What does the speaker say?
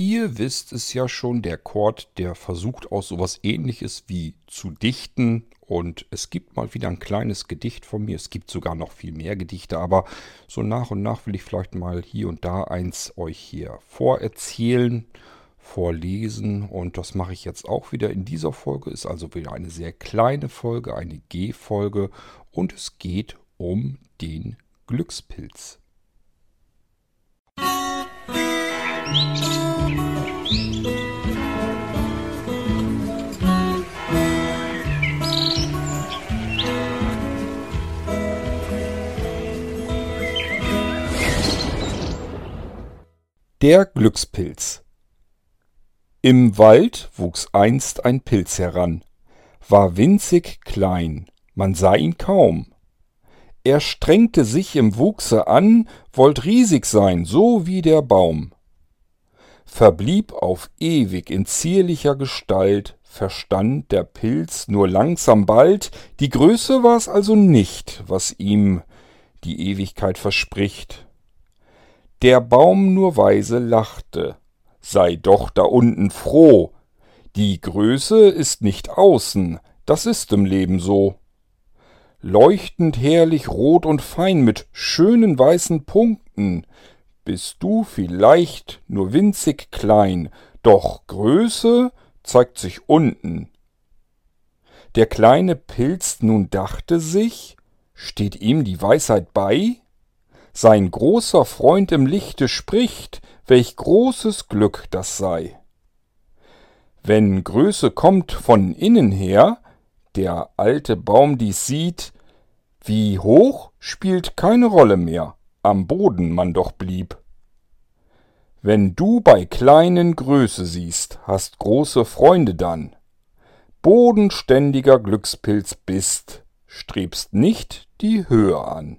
Ihr wisst es ja schon, der Chord, der versucht auch sowas ähnliches wie zu dichten. Und es gibt mal wieder ein kleines Gedicht von mir. Es gibt sogar noch viel mehr Gedichte, aber so nach und nach will ich vielleicht mal hier und da eins euch hier vorerzählen, vorlesen. Und das mache ich jetzt auch wieder in dieser Folge. Ist also wieder eine sehr kleine Folge, eine G-Folge. Und es geht um den Glückspilz. Der Glückspilz Im Wald wuchs einst ein Pilz heran, war winzig klein, man sah ihn kaum. Er strengte sich im Wuchse an, wollt riesig sein, so wie der Baum. Verblieb auf ewig in zierlicher Gestalt, verstand der Pilz nur langsam bald, die Größe war's also nicht, was ihm die Ewigkeit verspricht der Baum nur weise lachte. Sei doch da unten froh. Die Größe ist nicht außen, das ist im Leben so. Leuchtend herrlich rot und fein mit schönen weißen Punkten, bist du vielleicht nur winzig klein, doch Größe zeigt sich unten. Der kleine Pilz nun dachte sich, steht ihm die Weisheit bei? Sein großer Freund im Lichte spricht, welch großes Glück das sei. Wenn Größe kommt von innen her, der alte Baum dies sieht, wie hoch spielt keine Rolle mehr, am Boden man doch blieb. Wenn du bei kleinen Größe siehst, hast große Freunde dann. Bodenständiger Glückspilz bist, strebst nicht die Höhe an.